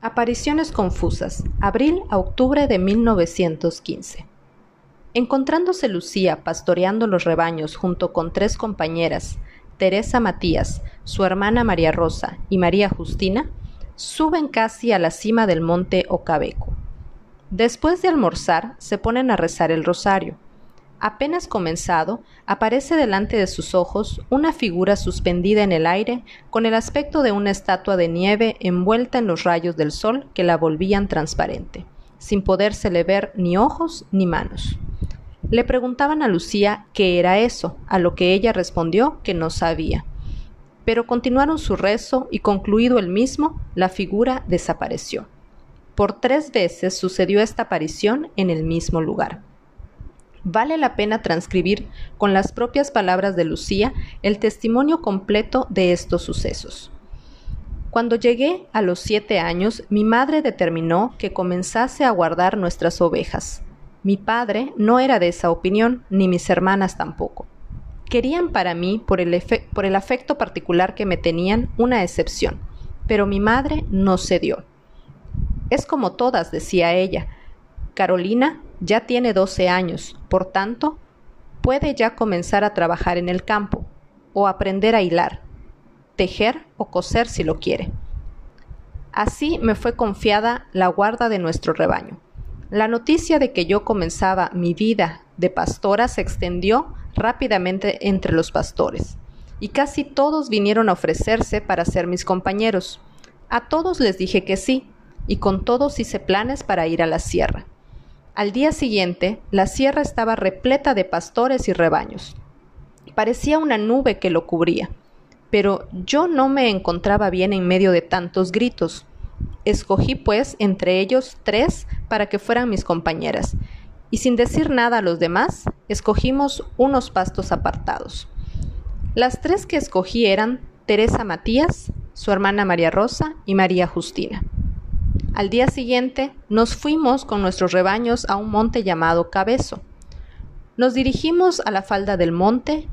Apariciones confusas, abril a octubre de 1915. Encontrándose Lucía pastoreando los rebaños junto con tres compañeras, Teresa Matías, su hermana María Rosa y María Justina, suben casi a la cima del monte Ocabeco. Después de almorzar, se ponen a rezar el rosario. Apenas comenzado, aparece delante de sus ojos una figura suspendida en el aire con el aspecto de una estatua de nieve envuelta en los rayos del sol que la volvían transparente, sin podérsele ver ni ojos ni manos. Le preguntaban a Lucía qué era eso, a lo que ella respondió que no sabía. Pero continuaron su rezo y concluido el mismo, la figura desapareció. Por tres veces sucedió esta aparición en el mismo lugar. Vale la pena transcribir con las propias palabras de Lucía el testimonio completo de estos sucesos. Cuando llegué a los siete años, mi madre determinó que comenzase a guardar nuestras ovejas. Mi padre no era de esa opinión, ni mis hermanas tampoco. Querían para mí, por el, por el afecto particular que me tenían, una excepción, pero mi madre no cedió. Es como todas, decía ella. Carolina ya tiene 12 años, por tanto, puede ya comenzar a trabajar en el campo, o aprender a hilar, tejer o coser si lo quiere. Así me fue confiada la guarda de nuestro rebaño. La noticia de que yo comenzaba mi vida de pastora se extendió rápidamente entre los pastores, y casi todos vinieron a ofrecerse para ser mis compañeros. A todos les dije que sí, y con todos hice planes para ir a la sierra. Al día siguiente, la sierra estaba repleta de pastores y rebaños. Parecía una nube que lo cubría, pero yo no me encontraba bien en medio de tantos gritos. Escogí, pues, entre ellos tres para que fueran mis compañeras, y sin decir nada a los demás, escogimos unos pastos apartados. Las tres que escogí eran Teresa Matías, su hermana María Rosa y María Justina. Al día siguiente nos fuimos con nuestros rebaños a un monte llamado Cabezo. Nos dirigimos a la falda del monte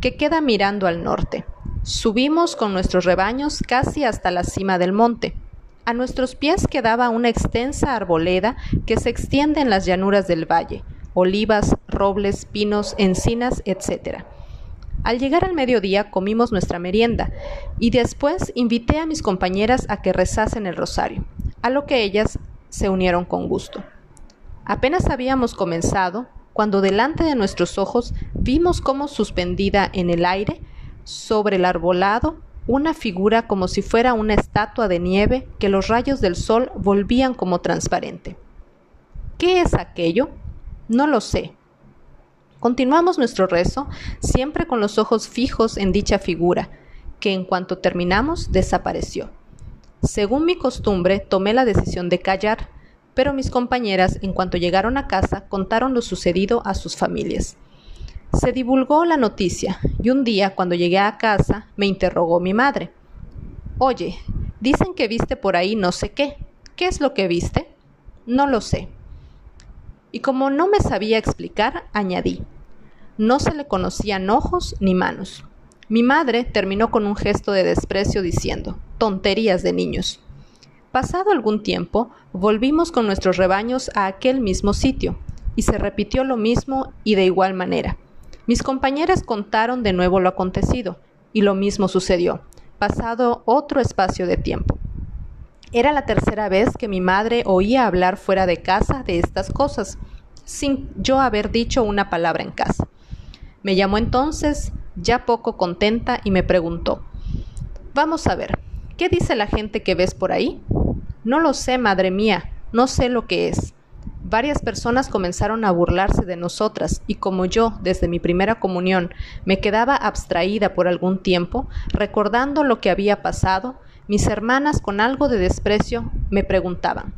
que queda mirando al norte. Subimos con nuestros rebaños casi hasta la cima del monte. A nuestros pies quedaba una extensa arboleda que se extiende en las llanuras del valle, olivas, robles, pinos, encinas, etc. Al llegar al mediodía comimos nuestra merienda y después invité a mis compañeras a que rezasen el rosario a lo que ellas se unieron con gusto. Apenas habíamos comenzado cuando delante de nuestros ojos vimos como suspendida en el aire, sobre el arbolado, una figura como si fuera una estatua de nieve que los rayos del sol volvían como transparente. ¿Qué es aquello? No lo sé. Continuamos nuestro rezo, siempre con los ojos fijos en dicha figura, que en cuanto terminamos desapareció. Según mi costumbre, tomé la decisión de callar, pero mis compañeras, en cuanto llegaron a casa, contaron lo sucedido a sus familias. Se divulgó la noticia y un día, cuando llegué a casa, me interrogó mi madre. Oye, dicen que viste por ahí no sé qué. ¿Qué es lo que viste? No lo sé. Y como no me sabía explicar, añadí. No se le conocían ojos ni manos. Mi madre terminó con un gesto de desprecio diciendo, tonterías de niños. Pasado algún tiempo, volvimos con nuestros rebaños a aquel mismo sitio, y se repitió lo mismo y de igual manera. Mis compañeras contaron de nuevo lo acontecido, y lo mismo sucedió, pasado otro espacio de tiempo. Era la tercera vez que mi madre oía hablar fuera de casa de estas cosas, sin yo haber dicho una palabra en casa. Me llamó entonces ya poco contenta, y me preguntó, Vamos a ver, ¿qué dice la gente que ves por ahí? No lo sé, madre mía, no sé lo que es. Varias personas comenzaron a burlarse de nosotras y como yo, desde mi primera comunión, me quedaba abstraída por algún tiempo, recordando lo que había pasado, mis hermanas con algo de desprecio me preguntaban,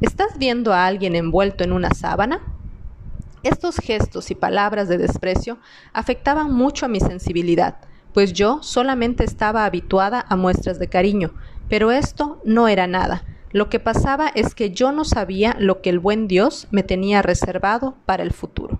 ¿Estás viendo a alguien envuelto en una sábana? Estos gestos y palabras de desprecio afectaban mucho a mi sensibilidad, pues yo solamente estaba habituada a muestras de cariño, pero esto no era nada. Lo que pasaba es que yo no sabía lo que el buen Dios me tenía reservado para el futuro.